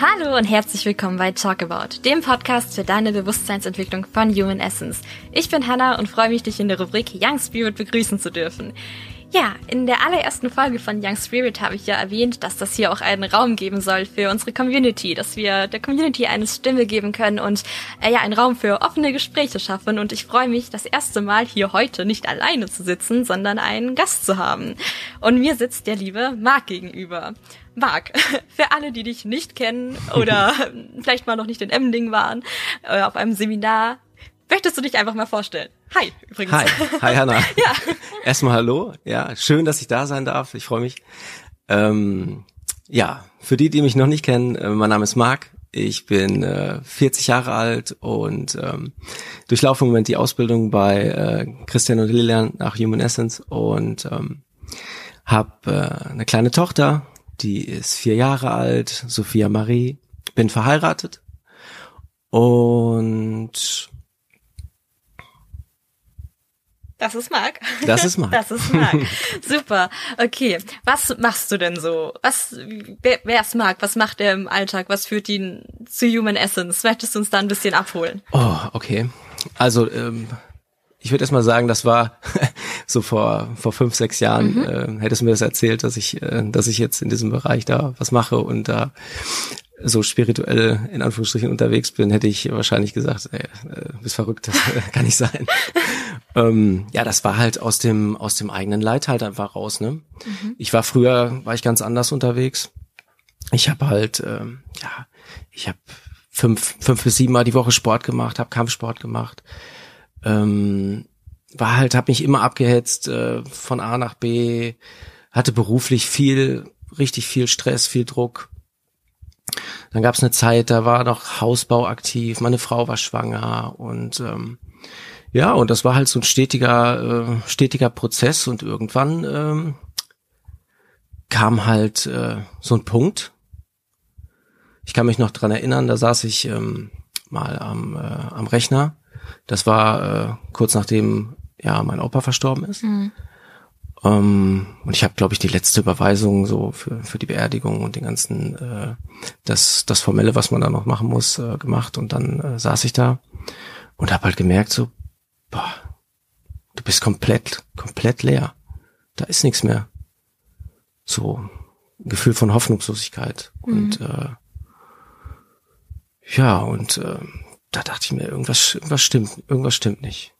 Hallo und herzlich willkommen bei Talk About, dem Podcast für deine Bewusstseinsentwicklung von Human Essence. Ich bin Hannah und freue mich, dich in der Rubrik Young Spirit begrüßen zu dürfen. Ja, in der allerersten Folge von Young Spirit habe ich ja erwähnt, dass das hier auch einen Raum geben soll für unsere Community, dass wir der Community eine Stimme geben können und äh, ja, einen Raum für offene Gespräche schaffen. Und ich freue mich, das erste Mal hier heute nicht alleine zu sitzen, sondern einen Gast zu haben. Und mir sitzt der liebe Marc gegenüber. Marc, für alle, die dich nicht kennen oder vielleicht mal noch nicht in Emding waren, äh, auf einem Seminar, möchtest du dich einfach mal vorstellen? Hi, übrigens. Hi, hi Hanna. ja. Erstmal hallo. Ja, schön, dass ich da sein darf. Ich freue mich. Ähm, ja, für die, die mich noch nicht kennen, äh, mein Name ist Marc. Ich bin äh, 40 Jahre alt und ähm, durchlaufe im Moment die Ausbildung bei äh, Christian und Lilian nach Human Essence und ähm, habe äh, eine kleine Tochter, die ist vier Jahre alt, Sophia Marie, bin verheiratet und Das ist Marc. Das ist Marc. Das ist Marc. Super. Okay. Was machst du denn so? Was, wer, wer ist Marc? Was macht er im Alltag? Was führt ihn zu Human Essence? Möchtest du uns da ein bisschen abholen? Oh, okay. Also, ähm, ich würde erst mal sagen, das war so vor, vor fünf, sechs Jahren, mhm. äh, hättest du mir das erzählt, dass ich, äh, dass ich jetzt in diesem Bereich da was mache und da so spirituell in Anführungsstrichen unterwegs bin, hätte ich wahrscheinlich gesagt, ey, äh, bist verrückt, das kann nicht sein. ähm, ja, das war halt aus dem aus dem eigenen Leid halt einfach raus. Ne? Mhm. Ich war früher war ich ganz anders unterwegs. Ich habe halt ähm, ja, ich habe fünf fünf bis sieben Mal die Woche Sport gemacht, habe Kampfsport gemacht. Ähm, war halt, habe mich immer abgehetzt äh, von A nach B, hatte beruflich viel, richtig viel Stress, viel Druck dann gab es eine Zeit, da war noch Hausbau aktiv, meine Frau war schwanger und ähm, ja, und das war halt so ein stetiger, äh, stetiger Prozess und irgendwann ähm, kam halt äh, so ein Punkt. Ich kann mich noch dran erinnern, da saß ich ähm, mal am, äh, am Rechner. Das war äh, kurz nachdem ja mein Opa verstorben ist. Mhm. Ähm, und ich habe, glaube ich, die letzte Überweisung so für, für die Beerdigung und den ganzen, äh, das, das Formelle, was man da noch machen muss, äh, gemacht. Und dann äh, saß ich da und habe halt gemerkt, so, boah, du bist komplett, komplett leer. Da ist nichts mehr. So ein Gefühl von Hoffnungslosigkeit. Mhm. Und äh, ja, und äh, da dachte ich mir, irgendwas, irgendwas stimmt, irgendwas stimmt nicht.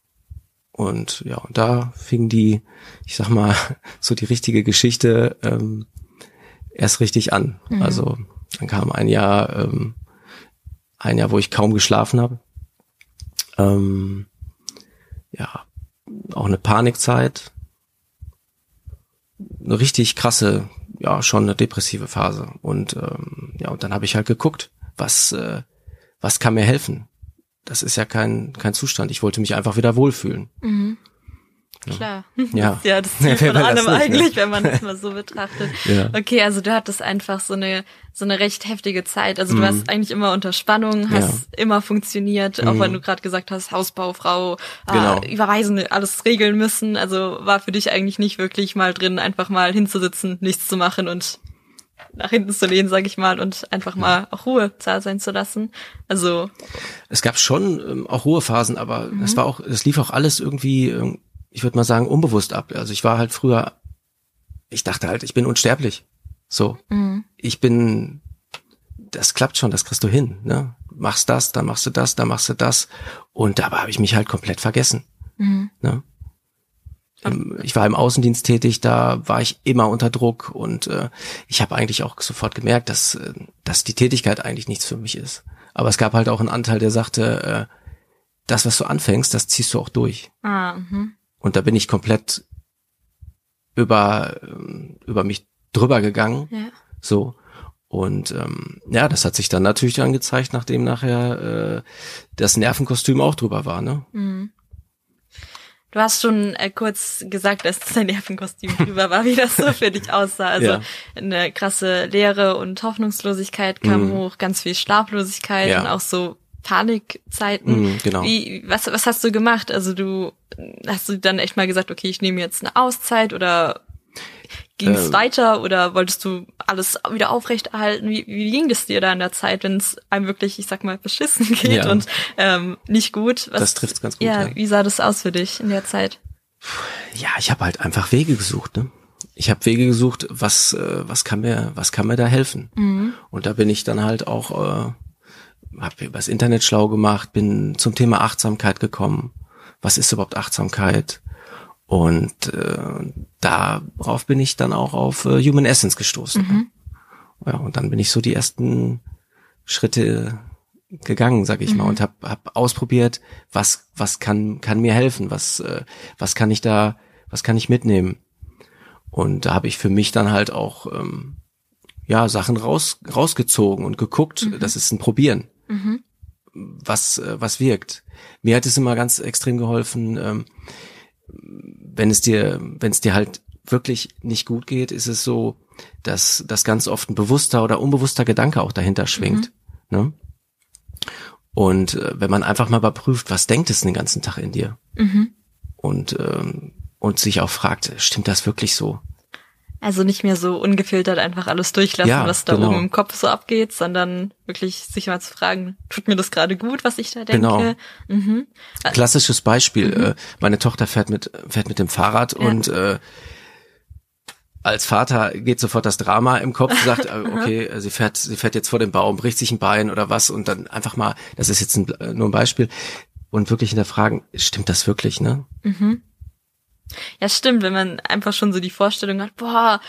Und ja, und da fing die, ich sag mal, so die richtige Geschichte ähm, erst richtig an. Mhm. Also dann kam ein Jahr, ähm, ein Jahr, wo ich kaum geschlafen habe. Ähm, ja, auch eine Panikzeit. Eine richtig krasse, ja, schon eine depressive Phase. Und ähm, ja, und dann habe ich halt geguckt, was, äh, was kann mir helfen? Das ist ja kein, kein Zustand. Ich wollte mich einfach wieder wohlfühlen. Mhm. Klar. Ja. ja, das Ziel von allem nicht, ne? eigentlich, ne? wenn man das mal so betrachtet. ja. Okay, also du hattest einfach so eine so eine recht heftige Zeit. Also du mhm. warst eigentlich immer unter Spannung, hast ja. immer funktioniert, auch mhm. wenn du gerade gesagt hast, Hausbaufrau, äh, genau. äh, überweisen, alles regeln müssen. Also war für dich eigentlich nicht wirklich mal drin, einfach mal hinzusitzen, nichts zu machen und nach hinten zu lehnen, sag ich mal, und einfach mal auch Ruhe da sein zu lassen. Also es gab schon ähm, auch Ruhephasen, aber mhm. es war auch, es lief auch alles irgendwie, ähm, ich würde mal sagen, unbewusst ab. Also ich war halt früher, ich dachte halt, ich bin unsterblich. So, mhm. ich bin, das klappt schon, das kriegst du hin. Ne? Machst das, dann machst du das, dann machst du das, und dabei habe ich mich halt komplett vergessen. Mhm. Ne? Ich war im Außendienst tätig, da war ich immer unter Druck und äh, ich habe eigentlich auch sofort gemerkt, dass, äh, dass die Tätigkeit eigentlich nichts für mich ist. Aber es gab halt auch einen Anteil, der sagte, äh, das, was du anfängst, das ziehst du auch durch. Ah, mh. Und da bin ich komplett über, ähm, über mich drüber gegangen. Ja. So. Und ähm, ja, das hat sich dann natürlich angezeigt, nachdem nachher äh, das Nervenkostüm auch drüber war, ne? Mhm. Du hast schon äh, kurz gesagt, dass dein Nervenkostüm drüber war, wie das so für dich aussah. Also ja. eine krasse Leere und Hoffnungslosigkeit kam mm. hoch, ganz viel Schlaflosigkeit ja. und auch so Panikzeiten. Mm, genau. Wie, was, was hast du gemacht? Also du hast du dann echt mal gesagt, okay, ich nehme jetzt eine Auszeit oder ging es ähm, weiter oder wolltest du alles wieder aufrechterhalten? Wie, wie ging das dir da in der Zeit, wenn es einem wirklich, ich sag mal, beschissen geht Ja. und ähm, nicht gut? Was, Das trifft's ganz gut, Ja, ja. wie sah das aus für dich in der Zeit? Ja, ich habe halt einfach Wege gesucht. Ne? Ich habe Wege gesucht, was äh, was kann mir was kann mir da helfen. Und da bin ich dann halt auch äh, habe übers Internet schlau gemacht, bin zum Thema Achtsamkeit gekommen. Was ist überhaupt Achtsamkeit? Und äh, darauf bin ich dann auch auf äh, Human Essence gestoßen. Ne? Ja, und dann bin ich so die ersten Schritte gegangen, sag ich mal, und habe hab ausprobiert, was was kann kann mir helfen, was äh, was kann ich da, was kann ich mitnehmen. Und da habe ich für mich dann halt auch ähm, ja Sachen raus rausgezogen und geguckt, das ist ein Probieren, was äh, was wirkt. Mir hat es immer ganz extrem geholfen, ähm, wenn es dir wenn es dir halt wirklich nicht gut geht, ist es so, dass dass ganz oft ein bewusster oder unbewusster Gedanke auch dahinter schwingt. Ne? Und äh, wenn man einfach mal überprüft, was denkt es den ganzen Tag in dir? Und, ähm, und sich auch fragt, stimmt das wirklich so? Also nicht mehr so ungefiltert einfach alles durchlassen, Ja, was da genau. oben im Kopf so abgeht, sondern wirklich sich mal zu fragen, tut mir das gerade gut, was ich da denke? Genau. Mhm. Klassisches Beispiel, äh, meine Tochter fährt mit, fährt mit dem Fahrrad und äh, als Vater geht sofort das Drama im Kopf, sagt, äh, okay, äh, sie fährt, sie fährt jetzt vor dem Baum, bricht sich ein Bein oder was und dann einfach mal, das ist jetzt ein, nur ein Beispiel, und wirklich hinterfragen, stimmt das wirklich, ne? Ja, stimmt, wenn man einfach schon so die Vorstellung hat, boah,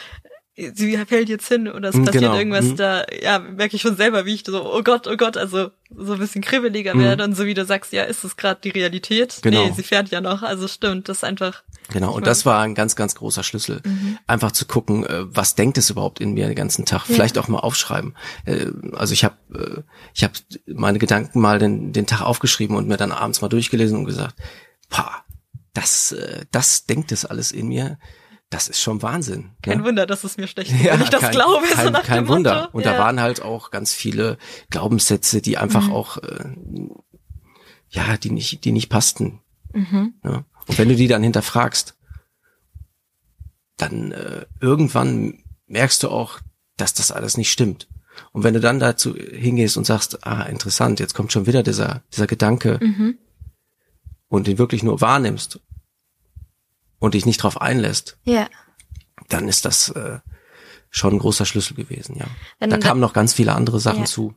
sie fällt jetzt hin oder es Mm, passiert genau, irgendwas, mm. da ja, merke ich schon selber, wie ich so, oh Gott, oh Gott, also so ein bisschen kribbeliger werde und so wie du sagst, ja, ist es gerade die Realität? Genau. Nee, sie fährt ja noch, also stimmt, das ist einfach, Genau, und das war ein ganz, ganz großer Schlüssel. Einfach zu gucken, äh, was denkt es überhaupt in mir den ganzen Tag? Vielleicht auch mal aufschreiben. Äh, Also ich habe äh, ich habe meine Gedanken mal den, den Tag aufgeschrieben und mir dann abends mal durchgelesen und gesagt, pah, das, äh, das denkt es alles in mir. Das ist schon Wahnsinn. kein ne? Wunder, dass es mir schlecht geht, wenn ich das kein, glaube, so kein, nach kein dem Wunder. Motto. Und ja. da waren halt auch ganz viele Glaubenssätze, die einfach Mhm. auch, äh, ja, die nicht, die nicht passten. Mhm. Ja. Und wenn du die dann hinterfragst, dann äh, irgendwann merkst du auch, dass das alles nicht stimmt. Und wenn du dann dazu hingehst und sagst, ah, interessant, jetzt kommt schon wieder dieser, dieser Gedanke Mhm. Und den wirklich nur wahrnimmst und dich nicht drauf einlässt, ja. dann ist das äh, schon ein großer Schlüssel gewesen, ja. Wenn da kamen noch ganz viele andere Sachen Ja. zu.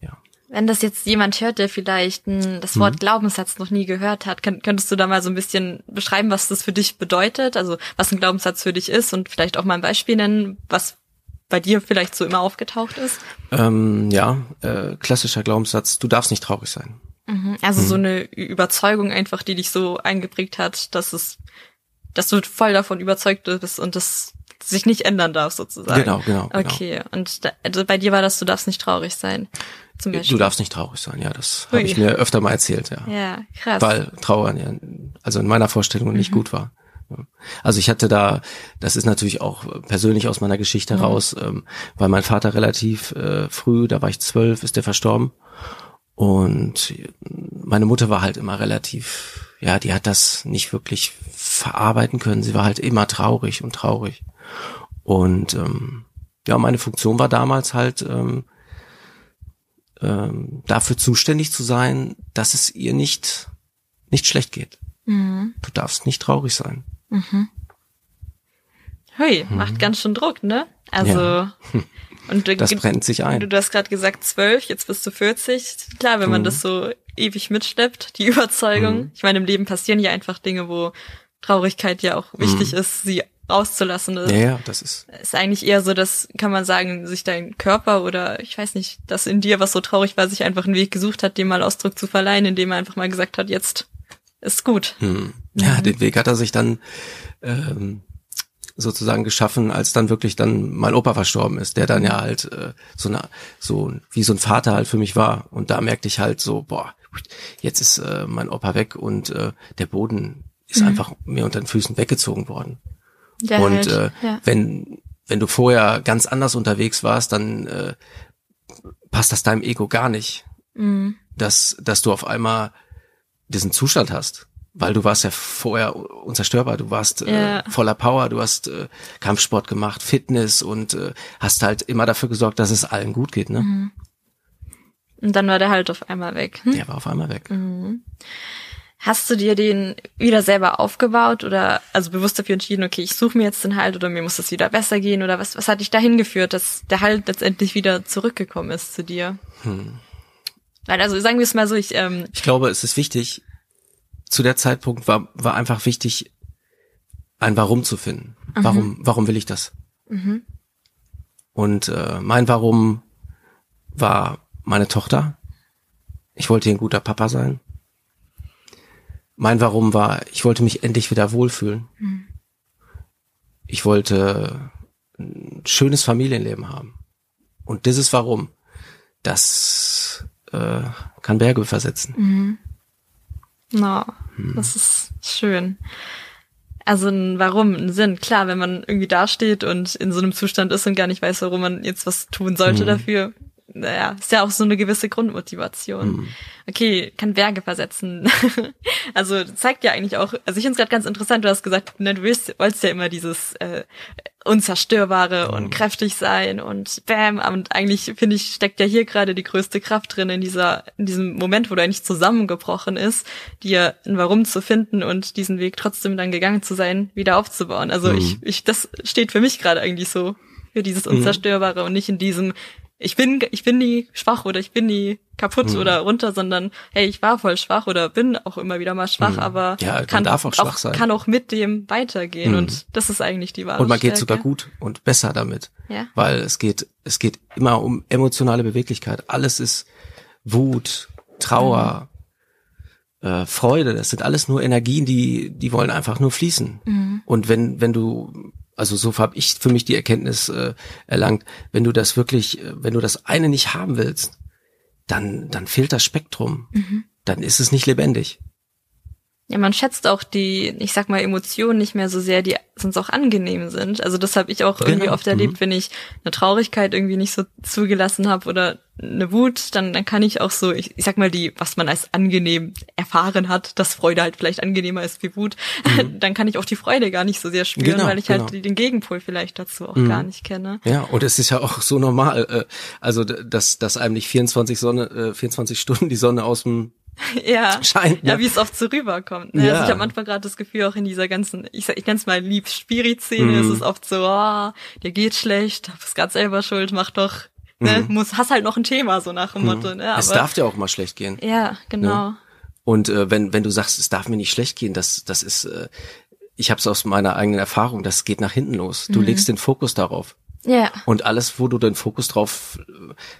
Ja. Wenn das jetzt jemand hört, der vielleicht m, das Mhm. Wort Glaubenssatz noch nie gehört hat, könnt, könntest du da mal so ein bisschen beschreiben, was das für dich bedeutet? Also was ein Glaubenssatz für dich ist und vielleicht auch mal ein Beispiel nennen, was bei dir vielleicht so immer aufgetaucht ist? Ähm, ja, äh, klassischer Glaubenssatz, du darfst nicht traurig sein. Mhm. Also Mhm. so eine Überzeugung einfach, die dich so eingeprägt hat, dass es, dass du voll davon überzeugt bist und das sich nicht ändern darf sozusagen. Genau, genau, genau. Okay. Und da, also bei dir war das, du darfst nicht traurig sein. Zum Beispiel. Du darfst nicht traurig sein, ja, das habe ich mir öfter mal erzählt, ja. Ja, krass. Weil Trauern ja, also in meiner Vorstellung nicht gut war. Also ich hatte da, das ist natürlich auch persönlich aus meiner Geschichte heraus, ähm, weil mein Vater relativ äh, früh, da war ich zwölf, ist der verstorben. Und meine Mutter war halt immer relativ, ja, die hat das nicht wirklich verarbeiten können. Sie war halt immer traurig und traurig. Und ähm, ja, meine Funktion war damals halt ähm, ähm, dafür zuständig zu sein, dass es ihr nicht nicht schlecht geht. Mhm. Du darfst nicht traurig sein. Hui, macht ganz schön Druck, ne? Also, Ja. und du, Das brennt sich ein. du, du hast gerade gesagt zwölf, jetzt bist du 40. Klar, wenn man Mhm. das so ewig mitschleppt, die Überzeugung. Mhm. Ich meine, im Leben passieren ja einfach Dinge, wo Traurigkeit ja auch wichtig ist, sie rauszulassen. Das Mhm. Ja, ja, das ist ist eigentlich eher so, dass, kann man sagen, sich dein Körper oder ich weiß nicht, dass in dir, was so traurig war, sich einfach einen Weg gesucht hat, dem mal Ausdruck zu verleihen, indem er einfach mal gesagt hat, jetzt ist gut. hm. ja, den Weg hat er sich dann ähm, sozusagen geschaffen, als dann wirklich dann mein Opa verstorben ist, der dann ja halt äh, so eine, so wie so ein Vater halt für mich war. Und da merkte ich halt so, boah, jetzt ist äh, mein Opa weg und äh, der Boden ist einfach mir unter den Füßen weggezogen worden. Ja, und halt, äh, ja. wenn wenn du vorher ganz anders unterwegs warst, dann äh, passt das deinem Ego gar nicht, Mhm. dass dass du auf einmal diesen Zustand hast. Weil du warst ja vorher unzerstörbar, du warst äh, Ja. voller Power, du hast äh, Kampfsport gemacht, Fitness und äh, hast halt immer dafür gesorgt, dass es allen gut geht, ne? Mhm. Und dann war der halt auf einmal weg. Hm? Der war auf einmal weg. Hast du dir den wieder selber aufgebaut oder also bewusst dafür entschieden, okay, ich suche mir jetzt den Halt oder mir muss es wieder besser gehen oder was, was hat dich dahin geführt, dass der Halt letztendlich wieder zurückgekommen ist zu dir? Weil also sagen wir es mal so, ich ähm, Ich glaube, es ist wichtig, zu der Zeitpunkt war, war einfach wichtig, ein Warum zu finden. Warum, warum will ich das? Und äh, mein Warum war meine Tochter. Ich wollte ein guter Papa sein. Mein Warum war, ich wollte mich endlich wieder wohlfühlen. Ich wollte ein schönes Familienleben haben. Und dieses Warum, das äh, kann Berge versetzen. Na, das ist schön. Also ein Warum, ein Sinn, klar, wenn man irgendwie dasteht und in so einem Zustand ist und gar nicht weiß, warum man jetzt was tun sollte dafür, naja, ist ja auch so eine gewisse Grundmotivation. Okay, kann Berge versetzen. also zeigt ja eigentlich auch, also ich finde es gerade ganz interessant, du hast gesagt, ne, du willst, wolltest ja immer dieses äh, Unzerstörbare und kräftig sein und bam, und eigentlich finde ich, steckt ja hier gerade die größte Kraft drin in dieser, in diesem Moment, wo du eigentlich zusammengebrochen ist, dir ein Warum zu finden und diesen Weg trotzdem dann gegangen zu sein, wieder aufzubauen. Also ich, ich, das steht für mich gerade eigentlich so für dieses Unzerstörbare und nicht in diesem, ich bin, ich bin nie schwach oder ich bin nie kaputt oder runter, sondern hey, ich war voll schwach oder bin auch immer wieder mal schwach, aber Ja, man kann darf auch schwach sein. kann auch mit dem weitergehen und das ist eigentlich die wahre Und man geht sogar gut und besser damit. Ja. Weil es geht, es geht immer um emotionale Beweglichkeit. Alles ist Wut, Trauer, äh, Freude. Das sind alles nur Energien, die, die wollen einfach nur fließen. Und wenn, wenn du, also so habe ich für mich die Erkenntnis äh, erlangt, wenn du das wirklich, äh, wenn du das eine nicht haben willst, dann, dann fehlt das Spektrum. Dann ist es nicht lebendig. Ja, man schätzt auch die, ich sag mal, Emotionen nicht mehr so sehr, die sonst auch angenehm sind. Also das habe ich auch irgendwie Genau. oft erlebt, wenn ich eine Traurigkeit irgendwie nicht so zugelassen habe oder eine Wut, dann, dann kann ich auch so, ich, ich sag mal, die, was man als angenehm erfahren hat, dass Freude halt vielleicht angenehmer ist wie Wut, dann kann ich auch die Freude gar nicht so sehr spüren, Mhm. Genau, weil ich genau. halt den Gegenpol vielleicht dazu auch gar nicht kenne. Ja, und es ist ja auch so normal, äh, also dass, dass einem nicht 24 Sonne, äh, 24 Stunden die Sonne aus dem Ja, Scheint, ja, ne? wie es oft so rüberkommt. Ne? Ja. Also ich habe manchmal gerade das Gefühl, auch in dieser ganzen, ich, sag- ich nenne es mal lieb Spirit-Szene, ist Mhm. es oft so, oh, dir geht schlecht, du bist gerade selber schuld, mach doch, ne, muss, hast halt noch ein Thema, so nach dem Motto, ne? Mhm. es Aber, darf dir auch mal schlecht gehen. ja, genau. Und äh, wenn, wenn du sagst, es darf mir nicht schlecht gehen, das, das ist, äh, ich habe es aus meiner eigenen Erfahrung, das geht nach hinten los. Mhm. Du legst den Fokus darauf. Ja, Und alles, wo du den Fokus drauf,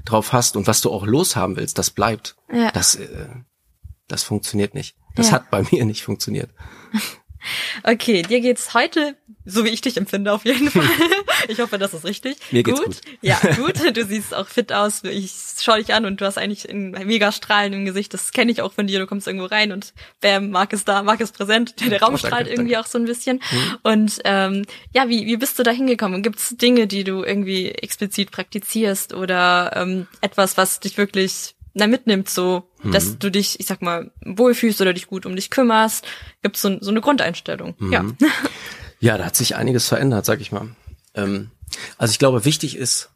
drauf hast und was du auch loshaben willst, das bleibt. Ja. Das, äh, das funktioniert nicht. Das Ja. hat bei mir nicht funktioniert. okay, dir geht's heute, so wie ich dich empfinde auf jeden Fall. Ich hoffe, das ist richtig. Mir geht's gut. Ja, gut. Du siehst auch fit aus. Ich schau dich an und du hast eigentlich ein mega Strahlen im Gesicht. Das kenne ich auch von dir. Du kommst irgendwo rein und bam, Marc ist da, Marc ist präsent. Der Raum Oh, danke, strahlt irgendwie danke. auch so ein bisschen. Und ähm, ja, wie, wie bist du da hingekommen? Gibt es Dinge, die du irgendwie explizit praktizierst oder ähm, etwas, was dich wirklich na, mitnimmt, so, dass du dich, ich sag mal, wohlfühlst oder dich gut um dich kümmerst? Gibt es so, so eine Grundeinstellung? Ja. Ja, da hat sich einiges verändert, sag ich mal. Ähm, also ich glaube, wichtig ist,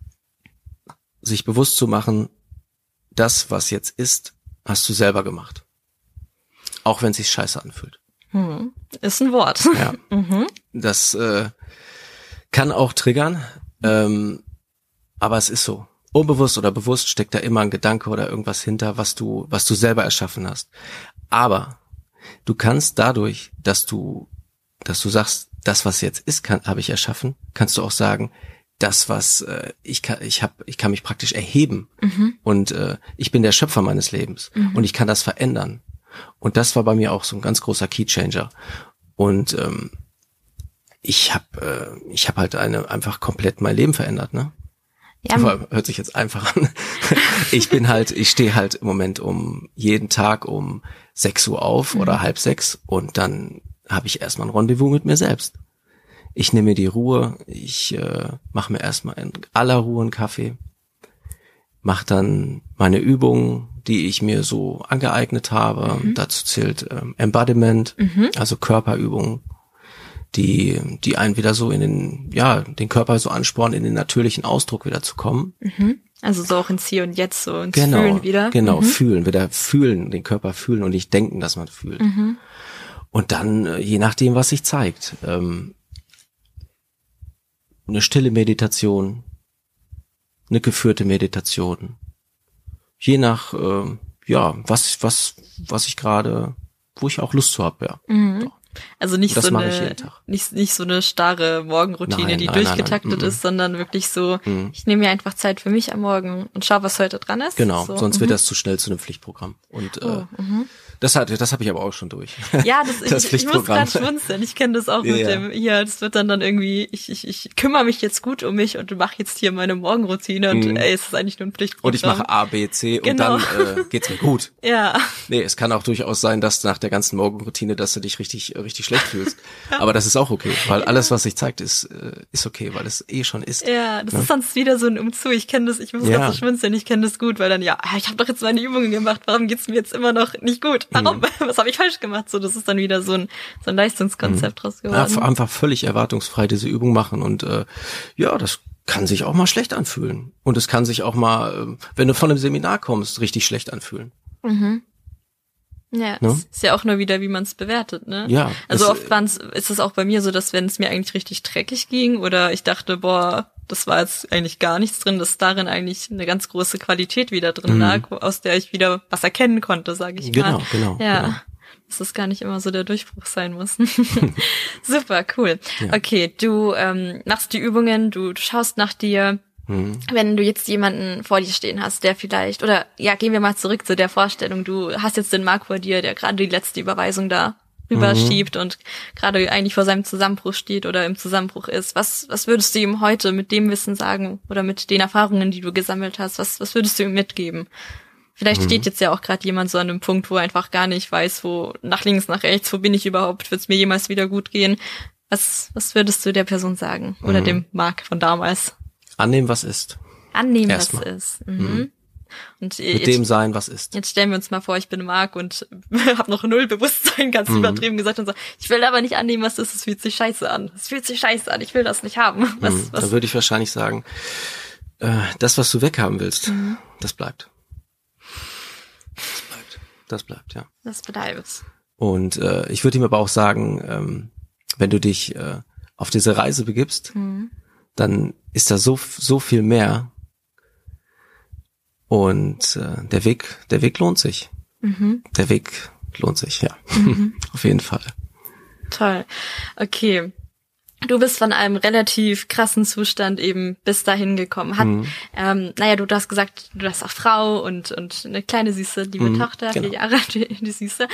sich bewusst zu machen, das, was jetzt ist, hast du selber gemacht. Auch wenn es sich scheiße anfühlt. Ist ein Wort. Ja. Das äh, kann auch triggern, ähm, aber es ist so. Unbewusst oder bewusst steckt da immer ein Gedanke oder irgendwas hinter, was du, was du selber erschaffen hast. Aber du kannst dadurch, dass du, dass du sagst, das, was jetzt ist, kann, habe ich erschaffen, kannst du auch sagen, das, was äh, ich kann, ich habe, ich kann mich praktisch erheben und äh, ich bin der Schöpfer meines Lebens und ich kann das verändern. Und das war bei mir auch so ein ganz großer Keychanger. Und ähm, ich habe äh, ich habe halt eine einfach komplett mein Leben verändert, ne? Ja, Aber Hört sich jetzt einfach an. Ich bin halt, ich stehe halt im Moment um jeden Tag um 6 Uhr auf Mhm. oder halb sechs und dann habe ich erstmal ein Rendezvous mit mir selbst. Ich nehme mir die Ruhe, ich äh, mache mir erstmal in aller Ruhe einen Kaffee, mache dann meine Übungen, die ich mir so angeeignet habe. Mhm. Dazu zählt ähm, Embodiment, mhm. also Körperübungen, die, die einen wieder so in den, ja, den Körper so anspornen, in den natürlichen Ausdruck wieder zu kommen. Mhm. Also so auch ins Hier und Jetzt, so ins genau, Fühlen wieder. Genau, mhm. fühlen, wieder fühlen, den Körper fühlen und nicht denken, dass man fühlt. Mhm. Und dann, äh, je nachdem, was sich zeigt, ähm, eine stille Meditation, eine geführte Meditation. Je nach, äh, ja, was, was, was ich gerade, wo ich auch Lust zu habe, ja. Mhm. Also nicht so eine nicht, nicht so eine starre Morgenroutine, nein, die nein, durchgetaktet nein, ist, sondern wirklich so, mhm. ich nehme mir einfach Zeit für mich am Morgen und schau, was heute dran ist. Genau, so. sonst wird mhm. das zu schnell zu einem Pflichtprogramm. Und äh, oh, äh, das hat, das habe ich aber auch schon durch. Ja, das, das ich, ich muss gerade schmunzeln. Ich kenne das auch ja, mit dem, hier, das wird dann dann irgendwie, ich, ich, ich kümmere mich jetzt gut um mich und mache jetzt hier meine Morgenroutine und mhm. ey, es ist eigentlich nur ein Pflichtprogramm. Und ich mache A, B, C genau. und dann äh, geht's mir gut. ja. Nee, es kann auch durchaus sein, dass nach der ganzen Morgenroutine, dass du dich richtig, richtig schlecht fühlst. ja. Aber das ist auch okay, weil alles, was sich zeigt, ist, äh, ist okay, weil es eh schon ist. Ja, das ja? ist sonst wieder so ein Umzug. Ich kenne das, ich muss ja. gerade so schmunzeln, ich kenne das gut, weil dann, ja, ich habe doch jetzt meine Übungen gemacht, warum geht's mir jetzt immer noch nicht gut? Warum? Mhm. Was habe ich falsch gemacht? So, das ist dann wieder so ein, so ein Leistungskonzept mhm. draus geworden. Ja, einfach völlig erwartungsfrei diese Übung machen und äh, ja, das kann sich auch mal schlecht anfühlen. Und es kann sich auch mal, äh, wenn du von einem Seminar kommst, richtig schlecht anfühlen. Mhm. Ja, ne? ist ja auch nur wieder, wie man es bewertet, ne? Ja. Also oft waren's, ist es auch bei mir so, dass wenn es mir eigentlich richtig dreckig ging oder ich dachte, boah, das war jetzt eigentlich gar nichts drin, dass darin eigentlich eine ganz große Qualität wieder drin mhm. lag, aus der ich wieder was erkennen konnte, sage ich genau, mal. Genau, genau. Ja. Genau. Dass das gar nicht immer so der Durchbruch sein muss. Super, cool. Ja. Okay, du ähm, machst die Übungen, du, du schaust nach dir, Mhm. Wenn du jetzt jemanden vor dir stehen hast, der vielleicht, oder ja, gehen wir mal zurück zu der Vorstellung, du hast jetzt den Mark vor dir, der gerade die letzte Überweisung da rüberschiebt mhm. und gerade eigentlich vor seinem Zusammenbruch steht oder im Zusammenbruch ist. Was, was würdest du ihm heute mit dem Wissen sagen oder mit den Erfahrungen, die du gesammelt hast, was, was würdest du ihm mitgeben? Vielleicht mhm. steht jetzt ja auch gerade jemand so an einem Punkt, wo er einfach gar nicht weiß, wo nach links, nach rechts, wo bin ich überhaupt, wird es mir jemals wieder gut gehen? Was, was würdest du der Person sagen? Oder mhm. dem Mark von damals? Annehmen, was ist. Annehmen, Erstmal. was ist. Mhm. Und Mit jetzt, dem sein, was ist. Jetzt stellen wir uns mal vor, ich bin Marc und habe noch null Bewusstsein, ganz mhm. übertrieben gesagt und so, ich will aber nicht annehmen, was ist, es fühlt sich scheiße an. Es fühlt sich scheiße an, ich will das nicht haben. Was, mhm. was? Da würde ich wahrscheinlich sagen, äh, das, was du weghaben willst, mhm. das bleibt. Das bleibt. Das bleibt, ja. Das bleibt. Und äh, ich würde ihm aber auch sagen, ähm, wenn du dich äh, auf diese Reise begibst, mhm dann ist da so, so viel mehr. Und äh, der Weg, der Weg lohnt sich. Mhm. Der Weg lohnt sich, ja. Mhm. Auf jeden Fall. Toll. Okay. Du bist von einem relativ krassen Zustand eben bis dahin gekommen. Hat, mhm. ähm, naja, du, hast gesagt, du hast auch Frau und, und eine kleine süße, liebe mhm, Tochter, genau. vier Jahre, die, die süße.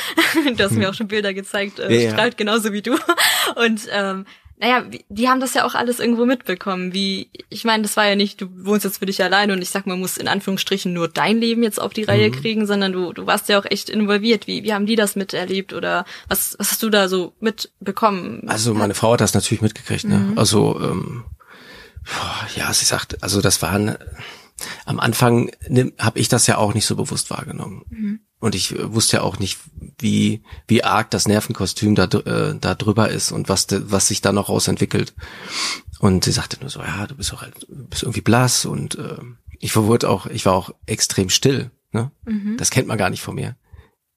Du hast mhm. mir auch schon Bilder gezeigt, äh, ja, strahlt genauso wie du. Und ähm, naja, die haben das ja auch alles irgendwo mitbekommen. Wie, ich meine, das war ja nicht, du wohnst jetzt für dich alleine und ich sag, man muss in Anführungsstrichen nur dein Leben jetzt auf die Reihe mhm. kriegen, sondern du, du warst ja auch echt involviert. Wie, wie haben die das miterlebt oder was, was hast du da so mitbekommen? Also meine Frau hat das natürlich mitgekriegt, ne? Mhm. Also, ähm, ja, sie sagt, also das waren, am Anfang habe ich das ja auch nicht so bewusst wahrgenommen. Mhm. Und ich äh, wusste ja auch nicht, wie, wie arg das Nervenkostüm da, äh, da drüber ist und was, de, was sich da noch rausentwickelt. Und sie sagte nur so, ja, du bist auch halt, bist irgendwie blass und äh, ich wurde auch, ich war auch extrem still. Ne? Mhm. Das kennt man gar nicht von mir.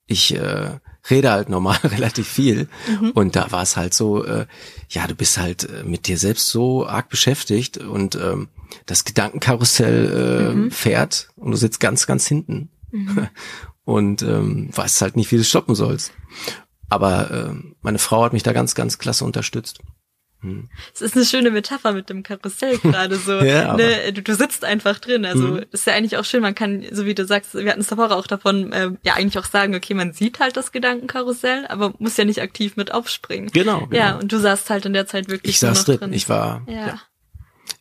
Ich äh, rede halt normal relativ viel mhm. und da war es halt so, äh, ja, du bist halt äh, mit dir selbst so arg beschäftigt und ähm, das Gedankenkarussell äh, mhm. fährt und du sitzt ganz, ganz hinten. Und ähm, weißt halt nicht, wie du stoppen sollst. Aber äh, meine Frau hat mich da ganz, ganz klasse unterstützt. Hm. Es ist eine schöne Metapher mit dem Karussell gerade so. ja, ne, du, du, sitzt einfach drin. Also mhm. ist ja eigentlich auch schön. Man kann, so wie du sagst, wir hatten es davor auch davon, äh, ja eigentlich auch sagen, okay, man sieht halt das Gedankenkarussell, aber muss ja nicht aktiv mit aufspringen. Genau. genau. Ja, und du saßt halt in der Zeit wirklich. Ich saß drin. drin. Ich war. Ja. ja.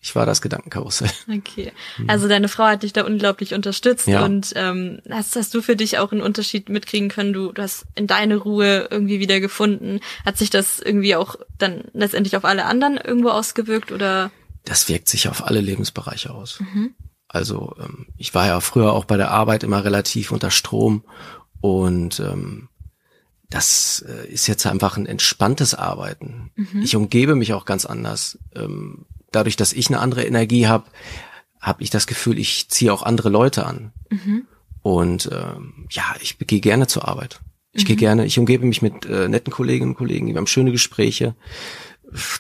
Ich war das Gedankenkarussell. Okay. Also deine Frau hat dich da unglaublich unterstützt ja. und ähm, hast, hast du für dich auch einen Unterschied mitkriegen können? Du, du hast in deine Ruhe irgendwie wieder gefunden. Hat sich das irgendwie auch dann letztendlich auf alle anderen irgendwo ausgewirkt oder? Das wirkt sich auf alle Lebensbereiche aus. Mhm. Also ähm, ich war ja früher auch bei der Arbeit immer relativ unter Strom und ähm, das äh, ist jetzt einfach ein entspanntes Arbeiten. Mhm. Ich umgebe mich auch ganz anders. Ähm, dadurch, dass ich eine andere Energie habe, habe ich das Gefühl, ich ziehe auch andere Leute an. Mhm. Und ähm, ja, ich gehe gerne zur Arbeit. Ich mhm. gehe gerne, ich umgebe mich mit äh, netten Kolleginnen und Kollegen, wir haben schöne Gespräche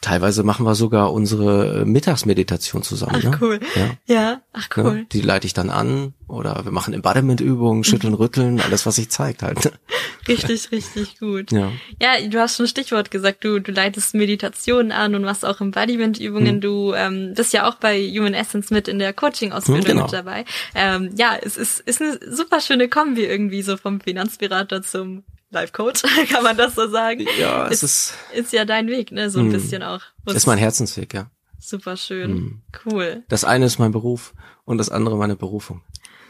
teilweise machen wir sogar unsere äh, Mittagsmeditation zusammen. Ach ne? cool. Ja. ja, ach cool. Ja, die leite ich dann an oder wir machen Embodiment-Übungen, schütteln, mhm. rütteln, alles was sich zeigt halt. Richtig, richtig gut. Ja. ja, du hast schon ein Stichwort gesagt, du, du leitest Meditationen an und machst auch Embodiment-Übungen. Hm. Du ähm, bist ja auch bei Human Essence mit in der Coaching-Ausbildung hm, genau. mit dabei. Ähm, ja, es ist, ist eine super schöne Kombi irgendwie so vom Finanzberater zum Life Coach, kann man das so sagen? Ja, es ist, ist, ist ja dein Weg, ne, so ein mh, bisschen auch. Das ist mein Herzensweg, ja. Super schön, mh. cool. Das eine ist mein Beruf und das andere meine Berufung.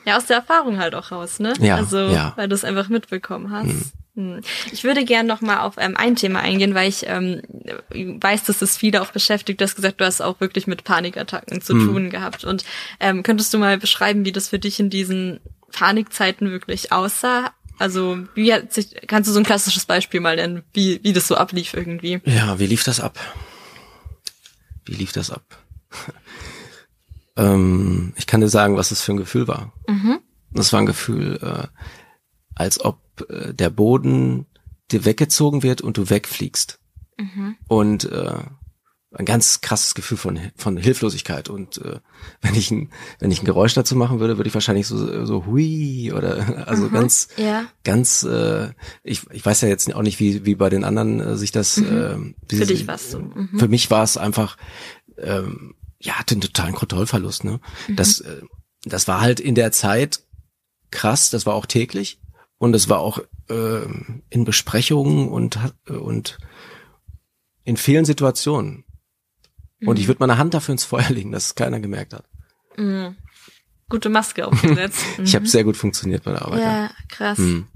Ja, aus der Erfahrung halt auch raus, ne? Ja, also, ja. weil du es einfach mitbekommen hast. Mh. Ich würde gern noch mal auf ähm, ein Thema eingehen, weil ich ähm, weiß, dass es viele auch beschäftigt. Du hast gesagt, du hast auch wirklich mit Panikattacken zu mhm. tun gehabt. Und ähm, könntest du mal beschreiben, wie das für dich in diesen Panikzeiten wirklich aussah? Also, wie hat sich, kannst du so ein klassisches Beispiel mal nennen, wie, wie das so ablief irgendwie? Ja, wie lief das ab? Wie lief das ab? ähm, ich kann dir sagen, was es für ein Gefühl war. Mhm. Das war ein Gefühl, äh, als ob äh, der Boden dir weggezogen wird und du wegfliegst. Mhm. Und äh, ein ganz krasses Gefühl von von Hilflosigkeit und äh, wenn ich ein wenn ich ein Geräusch dazu machen würde, würde ich wahrscheinlich so so hui oder also Aha, ganz ja. ganz äh, ich ich weiß ja jetzt auch nicht wie wie bei den anderen äh, sich das mhm. äh, für dich war's so mhm. für mich war es einfach ähm, ja den totalen Kontrollverlust ne mhm. das äh, das war halt in der Zeit krass das war auch täglich und es war auch äh, in Besprechungen und und in vielen Situationen und ich mhm. würde meine Hand dafür ins Feuer legen, dass es keiner gemerkt hat. Mhm. Gute Maske aufgesetzt. Mhm. ich habe sehr gut funktioniert bei der Arbeit. Ja, krass. Mhm.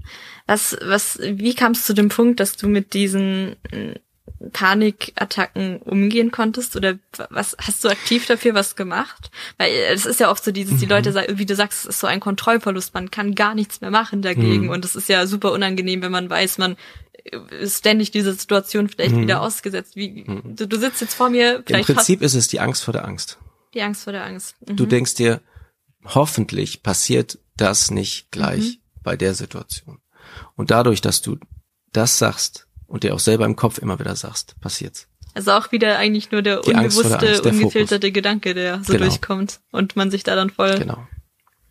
Was, was, wie kam es zu dem Punkt, dass du mit diesen äh, Panikattacken umgehen konntest oder was hast du aktiv dafür was gemacht? Weil es ist ja oft so dieses, die mhm. Leute sagen, wie du sagst, es ist so ein Kontrollverlust, man kann gar nichts mehr machen dagegen mhm. und es ist ja super unangenehm, wenn man weiß, man ständig diese Situation vielleicht mhm. wieder ausgesetzt. Wie, mhm. du, du, sitzt jetzt vor mir. Im Prinzip ist es die Angst vor der Angst. Die Angst vor der Angst. Mhm. Du denkst dir, hoffentlich passiert das nicht gleich mhm. bei der Situation. Und dadurch, dass du das sagst und dir auch selber im Kopf immer wieder sagst, passiert's. Also auch wieder eigentlich nur der die unbewusste, Angst, der ungefilterte Fokus. Gedanke, der so genau. durchkommt und man sich da dann voll. Genau.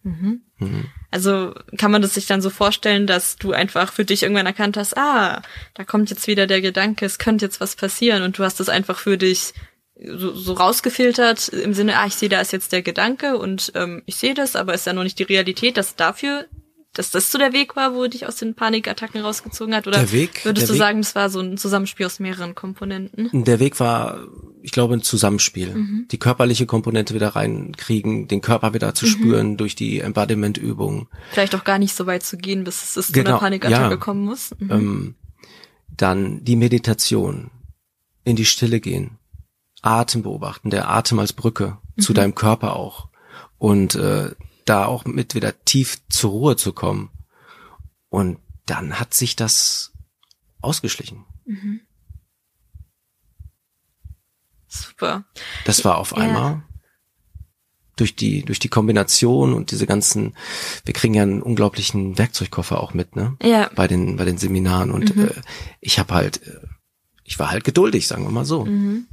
Mhm. Mhm. Also kann man das sich dann so vorstellen, dass du einfach für dich irgendwann erkannt hast, ah, da kommt jetzt wieder der Gedanke, es könnte jetzt was passieren und du hast das einfach für dich so, so rausgefiltert im Sinne, ah, ich sehe, da ist jetzt der Gedanke und ähm, ich sehe das, aber ist ja noch nicht die Realität, dass dafür dass das so der Weg war, wo dich aus den Panikattacken rausgezogen hat? Oder der Weg, würdest der du Weg, sagen, es war so ein Zusammenspiel aus mehreren Komponenten? Der Weg war, ich glaube, ein Zusammenspiel. Mhm. Die körperliche Komponente wieder reinkriegen, den Körper wieder zu mhm. spüren durch die Embodiment-Übungen. Vielleicht auch gar nicht so weit zu gehen, bis es genau, zu einer genau, Panikattacke ja. kommen muss. Mhm. Ähm, dann die Meditation, in die Stille gehen, Atem beobachten, der Atem als Brücke zu mhm. deinem Körper auch. Und äh, da auch mit wieder tief zur Ruhe zu kommen. Und dann hat sich das ausgeschlichen. Mhm. Super. Das war auf einmal ja. durch die durch die Kombination und diese ganzen. Wir kriegen ja einen unglaublichen Werkzeugkoffer auch mit, ne? Ja. Bei den bei den Seminaren und mhm. äh, ich habe halt, äh, ich war halt geduldig, sagen wir mal so. Mhm.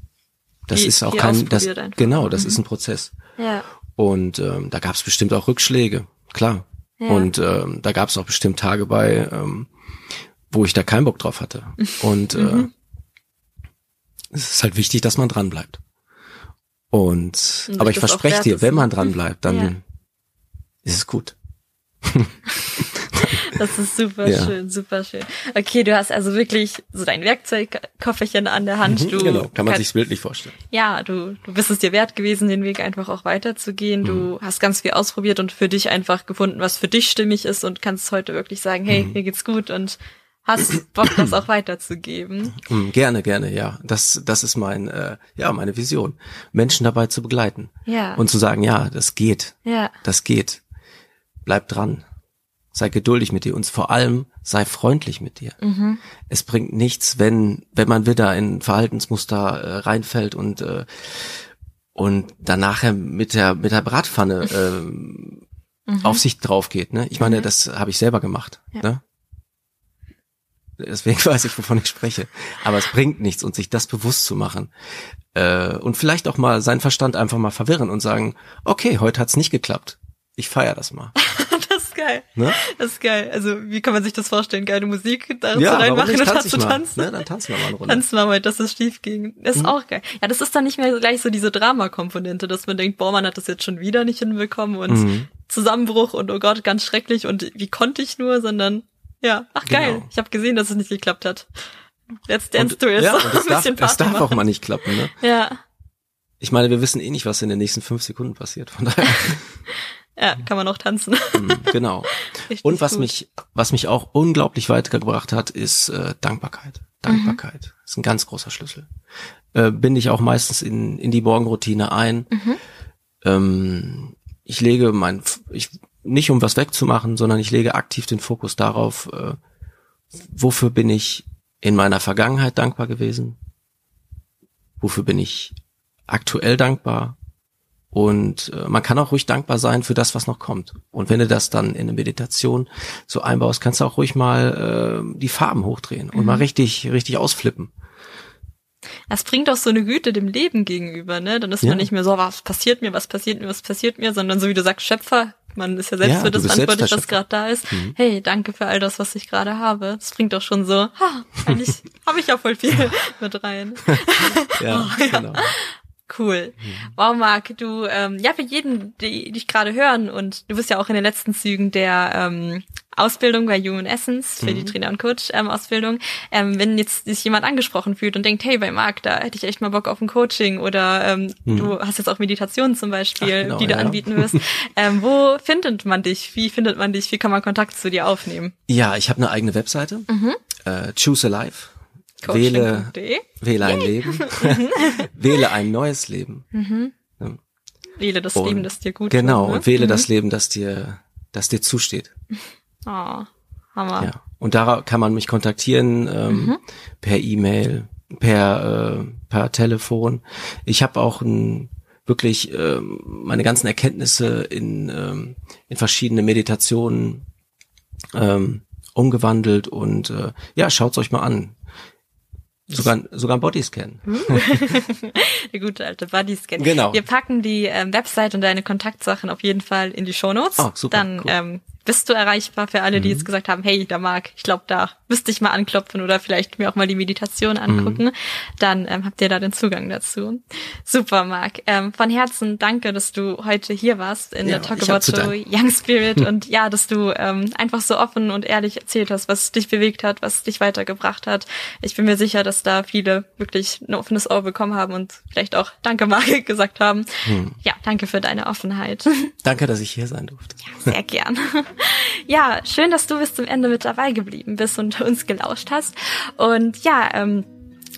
Das die, ist auch kein, das genau, das mhm. ist ein Prozess. Ja. Und ähm, da gab es bestimmt auch Rückschläge, klar. Ja. Und ähm, da gab es auch bestimmt Tage bei, ähm, wo ich da keinen Bock drauf hatte. Und äh, mhm. es ist halt wichtig, dass man dran bleibt. Und, Und aber ich verspreche dir, wenn man dran bleibt, dann ja. ist es gut. Das ist super ja. schön, super schön. Okay, du hast also wirklich so dein Werkzeugkofferchen an der Hand. Mhm, du genau, kann man kann, sich bildlich vorstellen. Ja, du, du bist es dir wert gewesen, den Weg einfach auch weiterzugehen. Du mhm. hast ganz viel ausprobiert und für dich einfach gefunden, was für dich stimmig ist und kannst heute wirklich sagen, hey, mhm. mir geht's gut und hast Bock, das auch weiterzugeben. Mm, Gerne, gerne, ja. Das, das ist mein, äh, ja, meine Vision. Menschen dabei zu begleiten. Ja. Und zu sagen, ja, das geht. Ja. Das geht. Bleib dran. Sei geduldig mit dir und vor allem sei freundlich mit dir. Mhm. Es bringt nichts, wenn, wenn man wieder in Verhaltensmuster äh, reinfällt und, äh, und dann nachher mit der, mit der Bratpfanne ähm, auf sich drauf geht. Ne? Ich meine, Mhm. das habe ich selber gemacht. Ja. Ne? Deswegen weiß ich, wovon ich spreche. Aber es bringt nichts, und sich das bewusst zu machen. Äh, und vielleicht auch mal seinen Verstand einfach mal verwirren und sagen, okay, heute hat's nicht geklappt. Ich feier das mal. Das ist geil. Ne? Das ist geil. Also, wie kann man sich das vorstellen? Geile Musik da Ja, reinmachen und Tanz dann ich zu mal. tanzen. Ne? Dann tanzen wir mal eine Runde. Tanzen wir mal, dass es schief ging. Das ist Mhm. auch geil. Ja, das ist dann nicht mehr gleich so diese Drama-Komponente, dass man denkt, boah, man hat das jetzt schon wieder nicht hinbekommen und Mhm. Zusammenbruch und oh Gott, ganz schrecklich und wie konnte ich nur, sondern ja, ach geil. Genau. Ich habe gesehen, dass es nicht geklappt hat. Let's dance to it. ja, So das ein darf, das darf auch mal nicht klappen. Ne? Ja, Ich meine, wir wissen eh nicht, was in den nächsten fünf Sekunden passiert. Von daher, ja, kann man auch tanzen. mm, genau. Richtig Und was gut. mich, was mich auch unglaublich weitergebracht hat, ist äh, Dankbarkeit. Dankbarkeit ist ein ganz großer Schlüssel. Äh, binde ich auch meistens in, in die Morgenroutine ein. Ähm, ich lege mein, ich, nicht um was wegzumachen, sondern ich lege aktiv den Fokus darauf, äh, wofür bin ich in meiner Vergangenheit dankbar gewesen? Wofür bin ich aktuell dankbar? Und äh, man kann auch ruhig dankbar sein für das, was noch kommt. Und wenn du das dann in eine Meditation so einbaust, kannst du auch ruhig mal äh, die Farben hochdrehen und mal richtig, richtig ausflippen. Das bringt auch so eine Güte dem Leben gegenüber, ne? Dann ist Ja. man nicht mehr so, was passiert mir, was passiert mir, was passiert mir, sondern so wie du sagst, Schöpfer, man ist ja selbst Ja, für das verantwortlich, was gerade da ist. Mhm. Hey, danke für all das, was ich gerade habe. Das bringt doch schon so, ha, eigentlich habe ich ja voll viel mit rein. Ja, Oh, ja. genau. Cool. Wow, Marc, du, ähm, ja, für jeden, die, dich gerade hören und du bist ja auch in den letzten Zügen der ähm, Ausbildung bei Human Essence für die Trainer- und Coach-Ausbildung. Ähm, wenn jetzt sich jemand angesprochen fühlt und denkt, hey, bei Marc, da hätte ich echt mal Bock auf ein Coaching oder ähm, du hast jetzt auch Meditationen zum Beispiel, Ach, genau, die du ja. anbieten wirst. ähm, wo findet man dich? Wie findet man dich? Wie kann man Kontakt zu dir aufnehmen? Ja, ich habe eine eigene Webseite. Äh, Choose a Life. Wähle, wähle ein Leben. wähle ein neues Leben. Wähle das Und- Leben, das dir gut Genau, tut. ne? und wähle das Leben, das dir, das dir zusteht. Oh, Hammer. Ja. Und da kann man mich kontaktieren ähm, per E-Mail, per, äh, per Telefon. Ich habe auch ein, wirklich ähm, meine ganzen Erkenntnisse in, ähm, in verschiedene Meditationen ähm, umgewandelt und äh, ja, schaut's euch mal an. Sogar, sogar ein Bodyscan. Der gute alte Bodyscan. Genau. Wir packen die ähm, Website und deine Kontaktsachen auf jeden Fall in die Shownotes. Oh, super, Dann cool. Ähm, bist du erreichbar für alle, die jetzt gesagt haben, hey, da mag, ich glaube, da müsste ich mal anklopfen oder vielleicht mir auch mal die Meditation angucken. Mhm. Dann ähm, habt ihr da den Zugang dazu. Super, Marc. Ähm, von Herzen danke, dass du heute hier warst in Ja, der Talk About Show. Young Spirit und ja, dass du ähm, einfach so offen und ehrlich erzählt hast, was dich bewegt hat, was dich weitergebracht hat. Ich bin mir sicher, dass da viele wirklich ein offenes Ohr bekommen haben und vielleicht auch Danke, Marc, gesagt haben. Hm. Ja, danke für deine Offenheit. Danke, dass ich hier sein durfte. Sehr gern. Ja, schön, dass du bis zum Ende mit dabei geblieben bist und uns gelauscht hast. Und ja, ähm,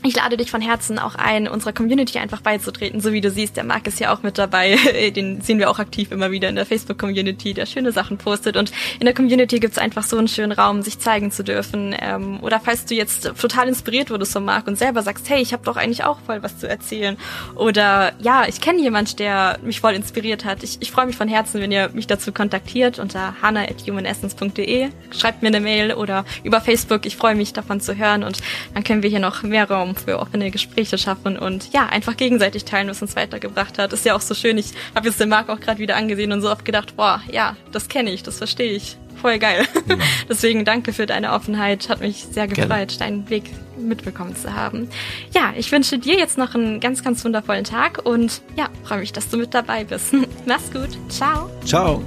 ich lade dich von Herzen auch ein, unserer Community einfach beizutreten. So wie du siehst, der Marc ist ja auch mit dabei. Den sehen wir auch aktiv immer wieder in der Facebook-Community, der schöne Sachen postet. Und in der Community gibt's einfach so einen schönen Raum, sich zeigen zu dürfen. Ähm, oder falls du jetzt total inspiriert wurdest von Marc und selber sagst, hey, ich habe doch eigentlich auch voll was zu erzählen. Oder ja, ich kenne jemand, der mich voll inspiriert hat. Ich, ich freue mich von Herzen, wenn ihr mich dazu kontaktiert unter hannah.humanessence.de. Schreibt mir eine Mail oder über Facebook. Ich freue mich davon zu hören und dann können wir hier noch mehr Raum für offene Gespräche schaffen und ja, einfach gegenseitig teilen, was uns weitergebracht hat. Ist ja auch so schön. Ich habe jetzt den Marc auch gerade wieder angesehen und so oft gedacht, boah, ja, das kenne ich, das verstehe ich. Voll geil. Deswegen danke für deine Offenheit. Hat mich sehr gefreut, Gerne. deinen Weg mitbekommen zu haben. Ja, ich wünsche dir jetzt noch einen ganz, ganz wundervollen Tag und ja, freue mich, dass du mit dabei bist. Mach's gut. Ciao. Ciao.